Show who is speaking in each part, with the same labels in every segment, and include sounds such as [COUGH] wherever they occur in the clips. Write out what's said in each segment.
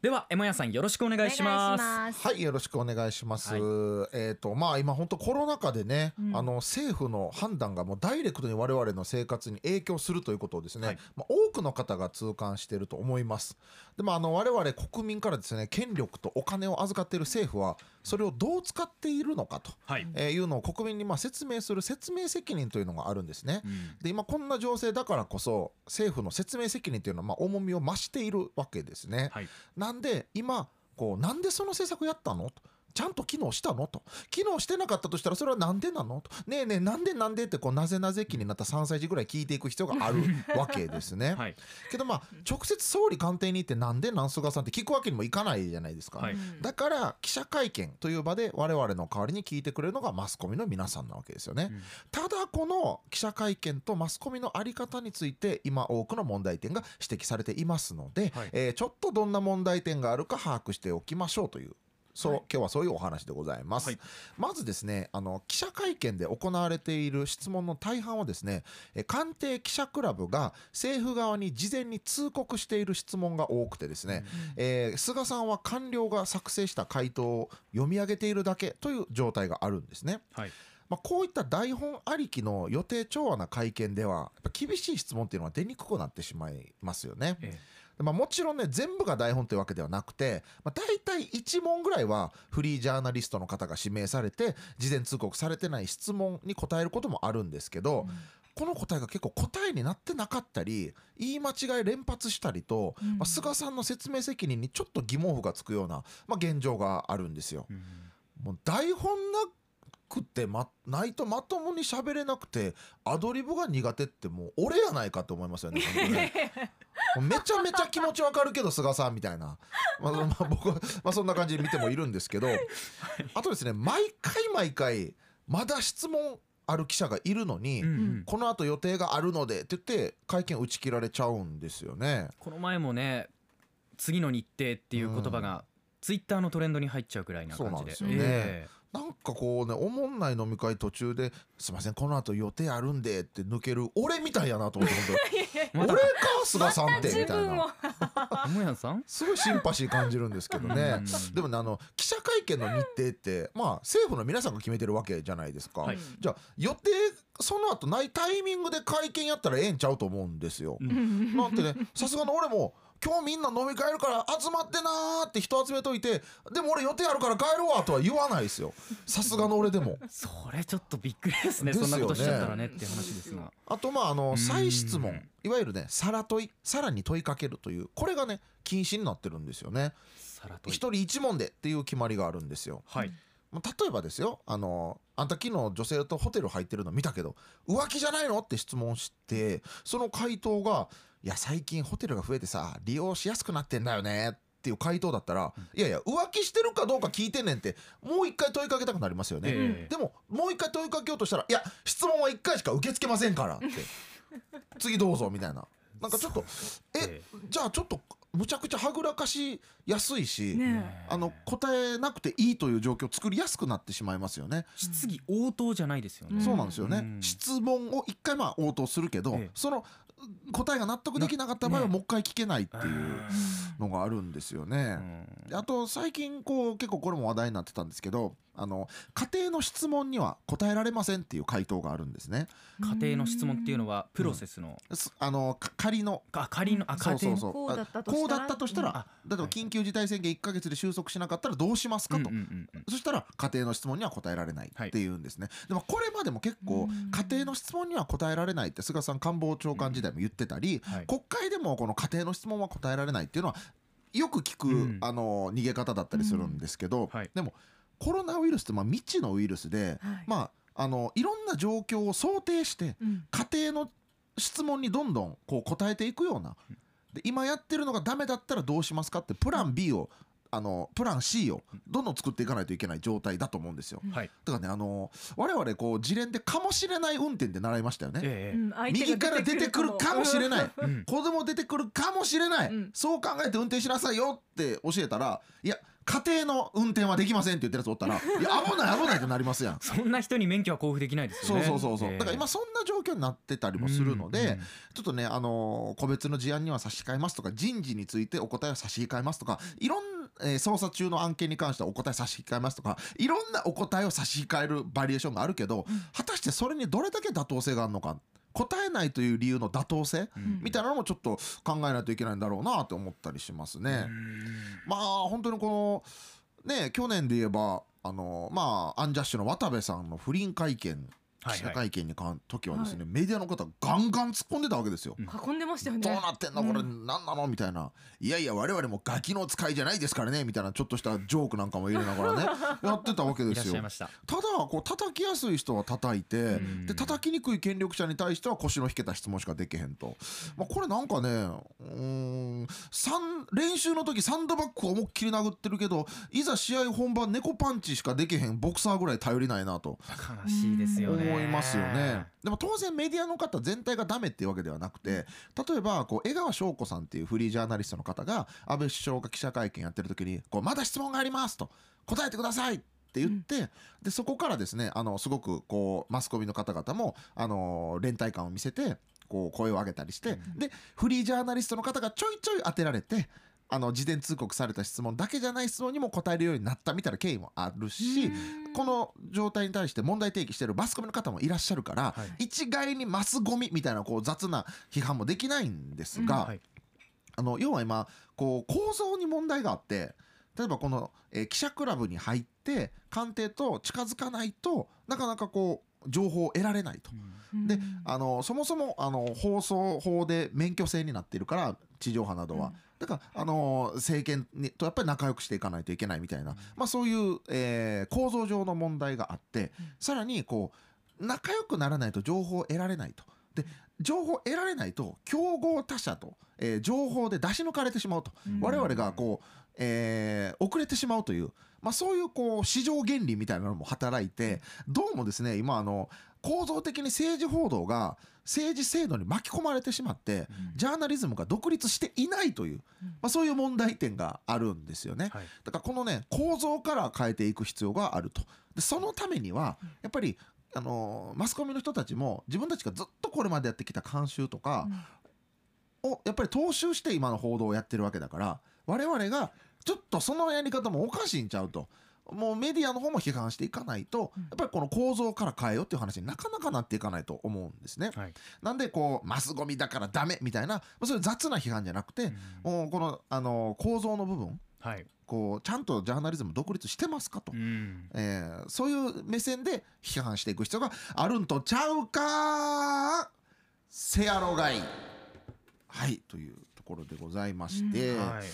Speaker 1: ではエモヤさんよろしくお願いします。
Speaker 2: はいよろしくお願いします、はい、えっ、ー、とまあ今本当コロナ禍でね、うん、あの政府の判断がもうダイレクトに我々の生活に影響するということをですね、はい、まあ、多くの方が痛感していると思います。でもあの我々国民からですね権力とお金を預かっている政府はそれをどう使っているのかと、はい。えー、いうのを国民にまあ説明する説明責任というのがあるんですね、うん、で今こんな情勢だからこそ政府の説明責任というのはまあ重みを増しているわけですね、はい、なんで今こうなんでその政策やったのとちゃんと機能したの？と。機能してなかったとしたらそれはなんでなの？と。ねえねえなんでなんでってこうなぜなぜ気になった3歳児ぐらい聞いていく必要があるわけですね、はい、けどまあ直接総理官邸に行ってなんでなん菅さんって聞くわけにもいかないじゃないですか、はい、だから記者会見という場で我々の代わりに聞いてくれるのがマスコミの皆さんなわけですよね、うん、ただこの記者会見とマスコミの在り方について今多くの問題点が指摘されていますので、はい、えー、ちょっとどんな問題点があるか把握しておきましょうというそう、はい、今日はそういうお話でございます、はい、まずですねあの記者会見で行われている質問の大半はですね官邸記者クラブが政府側に事前に通告している質問が多くてですね、うん、えー、菅さんは官僚が作成した回答を読み上げているだけという状態があるんですね。はい。まあ、こういった台本ありきの予定調和な会見では厳しい質問っていうのは出にくくなってしまいますよね。ええまあ、もちろんね全部が台本というわけではなくて、まあ、大体1問ぐらいはフリージャーナリストの方が指名されて事前通告されてない質問に答えることもあるんですけど、うん、この答えが結構答えになってなかったり言い間違い連発したりと、うん、まあ、菅さんの説明責任にちょっと疑問符がつくような、まあ、現状があるんですよ。うん、もう台本なくて、ま、ないとまともに喋れなくてアドリブが苦手ってもう俺やないかと思いますよね。[LAUGHS] ねめちゃめちゃ気持ちわかるけど菅さんみたいな、まあ、まあ、僕は、まあ、そんな感じで見てもいるんですけど、あとですね毎回毎回まだ質問ある記者がいるのに、うんうん、このあと予定があるのでって言って会見打ち切られちゃうんですよね。
Speaker 1: この前もね次の日程っていう言葉が、ツイッターのトレンドに入っちゃうくらいな感じで。そうなんですよね、えー
Speaker 2: なんかこうねおもんない飲み会途中で「すいませんこの後予定あるんで」って抜ける俺みたいやなと思って [LAUGHS] 俺か菅さんってみたいな。すごいシンパシー感じるんですけどね。でもねあの記者会見の日程ってまあ政府の皆さんが決めてるわけじゃないですか、はい、じゃあ予定その後ないタイミングで会見やったらええんちゃうと思うんですよ。なんてねさすがの俺も今日みんな飲み会るから集まってなーって人集めといてでも俺予定あるから帰るわとは言わないですよ。[LAUGHS] さすがの俺でも。
Speaker 1: それちょっとびっくりですね。そんなことしちゃったらねって話ですが。
Speaker 2: あとまああの再質問。いわゆるねさら問いさらに問いかけるというこれがね禁止になってるんですよね。一人一問でっていう決まりがあるんですよ。はい。例えばですよあのあんた昨日女性とホテル入ってるの見たけど浮気じゃないの？って質問してその回答がいや最近ホテルが増えてさ利用しやすくなってんだよねっていう回答だったら、いやいや浮気してるかどうか聞いてんねんってもう一回問いかけたくなりますよね、えー、でももう一回問いかけようとしたらいや質問は一回しか受け付けませんからって。[LAUGHS] 次どうぞみたいな。なんかちょっとえじゃあちょっとむちゃくちゃはぐらかしやすいし、ね、あの答えなくていいという状況を作りやすくなってしまいますよね。
Speaker 1: 質疑応答じゃないですよね。
Speaker 2: そうなんですよね、うん、質問を一回まあ応答するけど、ええ、その答えが納得できなかった場合はもう一回聞けないっていうのがあるんですよね。あと最近こう結構これも話題になってたんですけどあの家庭の質問には答えられませんっていう回答があるんですね。
Speaker 1: 家庭の質問っていうのはプロセスの、
Speaker 2: うん、あの仮の。
Speaker 1: あ仮のあ
Speaker 2: そうそうそう。こうだったとしたら、例えば緊急事態宣言1か月で収束しなかったらどうしますかと、そしたら家庭の質問には答えられないっていうんですね。はい、でもこれまでも結構家庭の質問には答えられないって菅さん官房長官時代も言ってたり、はい、国会でもこの家庭の質問は答えられないっていうのはよく聞く、うん、あの逃げ方だったりするんですけど、うん。はい、でもコロナウイルスってまあ未知のウイルスで、はい、まああのいろんな状況を想定して、うん、家庭の質問にどんどんこう答えていくような。で今やってるのがダメだったらどうしますかってプラン B をあのプラン C をどんどん作っていかないといけない状態だと思うんですよ。はい、だからねあの我々こう自連でかもしれない運転って習いましたよね。ええ、右から出てくるかもしれない、うん、子供出てくるかもしれない、うん、そう考えて運転しなさいよって教えたらいや家庭の運転はできませんって言ってるやつおったら [LAUGHS] いや危ない危ないってなりますやん。
Speaker 1: そんな人に免許は交付できないですよね。
Speaker 2: そうそうそうそう、
Speaker 1: えー
Speaker 2: だから今そんな状況になってたりもするので、
Speaker 1: うんうん
Speaker 2: ちょっとねあのー個別の事案には差し控えますとか人事についてお答えを差し控えますとかいろんな、えー捜査中の案件に関してはお答え差し控えますとかいろんなお答えを差し控えるバリエーションがあるけど、果たしてそれにどれだけ妥当性があるのか答えないという理由の妥当性、
Speaker 1: うん
Speaker 2: みたいなのもちょっと考えないといけないんだろうなって思ったりしますね。まあ本当にこのね去年で言えばあのまあアンジャッシュの渡部さんの不倫会見記者会見に関時はですね、
Speaker 3: は
Speaker 2: メディアの方ガンガン突っ込んでたわけですよ。
Speaker 3: 囲んでましたよね。
Speaker 2: どうなってんのこれ
Speaker 3: うん。
Speaker 2: 何なのみたいな「いやいや我々もガキの使いじゃないですからね」みたいなちょっとしたジョークなんかも入れながらね。[LAUGHS] やってたわけ
Speaker 1: い
Speaker 2: ですよ。
Speaker 1: らっしゃいま。した。
Speaker 2: ただこう叩きやすい人は叩いて
Speaker 1: ん。
Speaker 2: で叩きにくい権力者に対しては腰の引けた質問しかできへんと、まあ、これなんかねうーん三練習の時サンドバッグを思いっきり殴ってるけどいざ試合本番猫パンチしかできへんボクサーぐらい頼りないなと。
Speaker 1: 悲しいですよね
Speaker 2: 思いますよね。でも当然メディアの方全体がダメっていうわけではなくて例えばこう江川翔子さんっていうフリージャーナリストの方が安倍首相が記者会見やってる時にこう「まだ質問があります」と「答えてください」って言って、でそこからですねあのすごくこうマスコミの方々もあの連帯感を見せてこう声を上げたりして、でフリージャーナリストの方がちょいちょい当てられてあの事前通告された質問だけじゃない質問にも答えるようになったみたいな経緯もあるし、この状態に対して問題提起してるマスコミの方もいらっしゃるから、
Speaker 1: はい。
Speaker 2: 一概にマスゴミみたいなこう雑な批判もできないんですが、
Speaker 1: はい。
Speaker 2: あの要は今こう構造に問題があって例えばこの、えー記者クラブに入って官邸と近づかないとなかなかこう情報を得られないと。であのそもそもあの放送法で免許制になっているから地上波などは、
Speaker 3: うん。
Speaker 2: だからあの政権にとやっぱり仲良くしていかないといけないみたいな、まあ、そういう、えー構造上の問題があって、さらにこう仲良くならないと情報を得られないと。で情報を得られないと競合他社と、えー情報で出し抜かれてしまうと、
Speaker 3: うん。
Speaker 2: 我々がこう、えー遅れてしまうという、まあ、そういうこう市場原理みたいなのも働いてどうもですね今あの構造的に政治報道が政治制度に巻き込まれてしまってジャーナリズムが独立していないという、まあ、そういう問題点があるんですよね。
Speaker 1: はい。
Speaker 2: だからこのね構造から変えていく必要があると。でそのためにはやっぱりあのマスコミの人たちも自分たちがずっとこれまでやってきた慣習とかをやっぱり踏襲して今の報道をやってるわけだから我々がちょっとそのやり方もおかしいんちゃうと。もうメディアの方も批判していかないとやっぱりこの構造から変えようっていう話になかなかなっていかないと思うんですね。
Speaker 1: はい。
Speaker 2: なんでこうマスゴミだからダメみたいなまあそういう雑な批判じゃなくて、もうこのあの構造の部分
Speaker 1: はい。
Speaker 2: こうちゃんとジャーナリズム独立してますかと、
Speaker 1: うん。
Speaker 2: えーそういう目線で批判していく必要があるんとちゃうかせやろがい。はいという。ところでございまして、
Speaker 1: はい。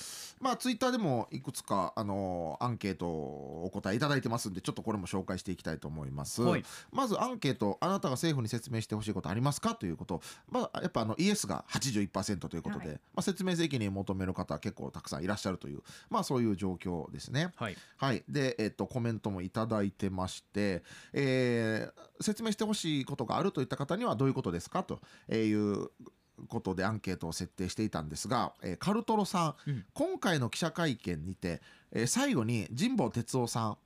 Speaker 2: まあツイッターでもいくつかあのアンケートをお答えいただいてますんでちょっとこれも紹介していきたいと思います。
Speaker 1: はい。
Speaker 2: まずアンケートあなたが政府に説明してほしいことありますかということ。まあやっぱあのイエスが81%ということで、
Speaker 3: はい。
Speaker 2: まあ、説明責任を求める方結構たくさんいらっしゃるというまあそういう状況ですね。
Speaker 1: はい。
Speaker 2: はい、で、えっと、コメントもいただいてまして、えー説明してほしいことがあるといった方にはどういうことですかということでアンケートを設定していたんですが、えーカルトロさん、
Speaker 1: うん
Speaker 2: 今回の記者会見にて、えー最後に神保哲夫さん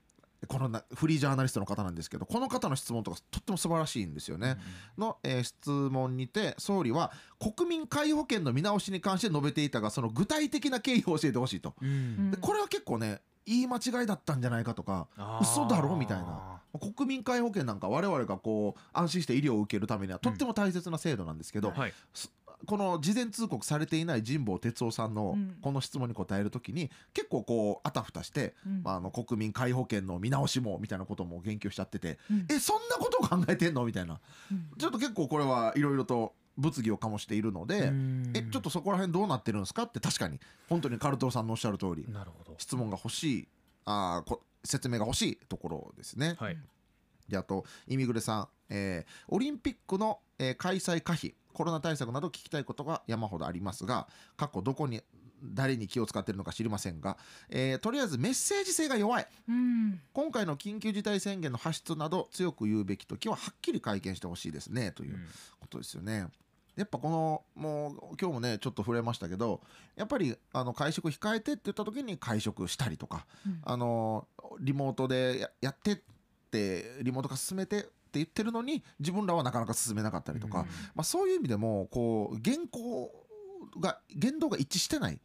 Speaker 2: このなフリージャーナリストの方なんですけどこの方の質問とかとっても素晴らしいんですよね。の、えー質問にて総理は国民皆保険の見直しに関して述べていたがその具体的な経緯を教えてほしいと。
Speaker 1: うん
Speaker 2: でこれは結構ね言い間違いだったんじゃないかとか嘘だろみたいな。国民皆保険なんか我々がこう安心して医療を受けるためにはとっても大切な制度なんですけど、
Speaker 1: はい。
Speaker 2: この事前通告されていない神保哲夫さんの
Speaker 3: うん。
Speaker 2: この質問に答えるときに結構こうあたふたして、
Speaker 3: うん。
Speaker 2: まあ、あの国民皆保険の見直しもみたいなことも言及しちゃってて、
Speaker 3: うん。
Speaker 2: えそんなことを考えてんのみたいな。
Speaker 3: うん。
Speaker 2: ちょっと結構これはいろいろと物議を醸しているので、
Speaker 1: うん。
Speaker 2: えちょっとそこら辺どうなってるんですか？って確かに本当にカルトロさんのおっしゃる通り
Speaker 1: なるほど。
Speaker 2: 質問が欲しいあーこ説明が欲しいところですね。
Speaker 1: はい。
Speaker 2: であとイミグレさん、えーオリンピックの、えー開催可否コロナ対策など聞きたいことが山ほどありますが過去どこに誰に気を使っているのか知りませんが、えーとりあえずメッセージ性が弱い。
Speaker 3: うん。
Speaker 2: 今回の緊急事態宣言の発出など強く言うべき時ははっきり会見してほしいですねということですよね。やっぱこのもう今日もねちょっと触れましたけどやっぱりあの会食控えてって言った時に会食したりとか、うん、あのリモートでやってってリモート化進めてって言ってるのに自分らはなかなか進めなかったりとか、うん、まあ、そういう意味でもこう原稿が言動が一致してない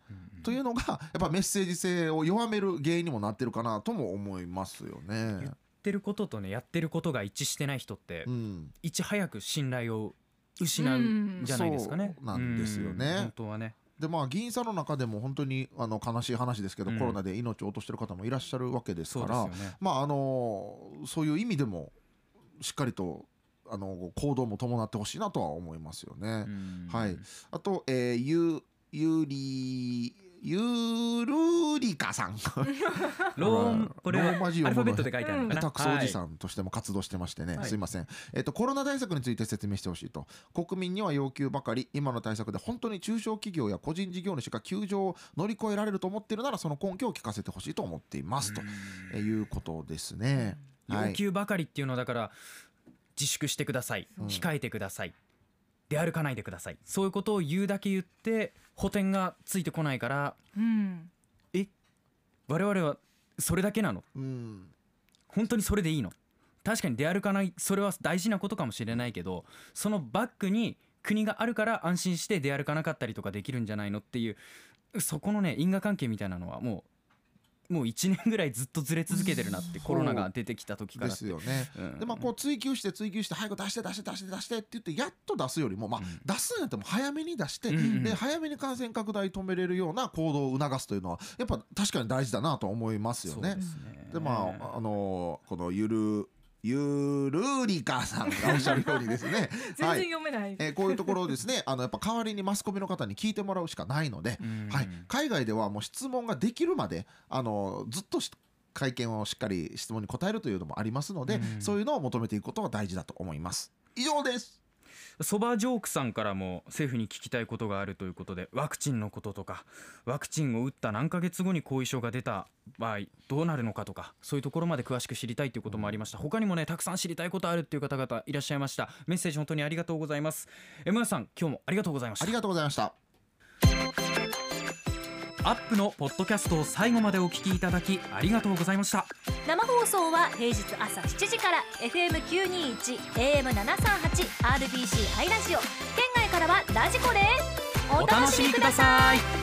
Speaker 2: というのがやっぱメッセージ性を弱める原因にもなってるかなとも思いますよね。
Speaker 1: 言ってることとねやってることが一致してない人って、うん、いち早く信頼を失うんじゃないですかね。
Speaker 2: うなんですよね。
Speaker 1: 本当はね。
Speaker 2: でまあ議員さんの中でも本当にあの悲しい話ですけど、うん、コロナで命を落としてる方もいらっしゃるわけですから、ね、まああのそういう意味でもしっかりとあの行動も伴ってほしいなとは思いますよね。はい。あと、えー、ゆゆりゆるりかさん。[LAUGHS]
Speaker 1: ローこれはアルファベットで書いてある
Speaker 2: 下手くそおじさんとしても活動してましてね、はい、すいません、えっと、コロナ対策について説明してほしいと。国民には要求ばかり今の対策で本当に中小企業や個人事業主が窮状を乗り越えられると思っているならその根拠を聞かせてほしいと思っています。ということですね。
Speaker 1: 要求ばかりっていうのはだから自粛してください、控えてください出歩かないでください。そういうことを言うだけ言って補填がついてこないから、うん、え我々はそれだけなの、うん、本当にそれでいいの？確かに出歩かないそれは大事なことかもしれないけどそのバックに国があるから安心して出歩かなかったりとかできるんじゃないのっていうそこのね因果関係みたいなのはもうもう1年ぐらいずっとずれ続けてるなってコロナが出てきた時から
Speaker 2: ですよね、うん、でまあこう追求して追求して早く出して出して出して出してって言ってやっと出すよりもまあ出すんやっても早めに出して、うん、で早めに感染拡大止めれるような行動を促すというのはやっぱ確かに大事だなと思いますよね。で、ね、まああのこのゆるゆるりかさんがおっしゃるようにですね。[LAUGHS]
Speaker 3: 全然読めない、はい、
Speaker 2: えー、こういうところをですねあのやっぱ代わりにマスコミの方に聞いてもらうしかないので、はい、海外ではもう質問ができるまであのずっと会見をしっかり質問に答えるというのもありますので、そういうのを求めていくことが大事だと思います。以上です
Speaker 1: そばジョークさんからも政府に聞きたいことがあるということでワクチンのこととかワクチンを打った何ヶ月後に後遺症が出た場合どうなるのかとかそういうところまで詳しく知りたいということもありました。他にもねたくさん知りたいことあるっていう方々いらっしゃいました。メッセージ本当にありがとうございます。M さん今日もありがとうございました。
Speaker 2: ありがとうございました。
Speaker 1: アップのポッドキャストを最後までお聞きいただきありがとうございました。
Speaker 3: 生放送は平日朝7時から FM921 AM738 RBC ハイラジオ。県外からはラジコです
Speaker 1: お楽しみください。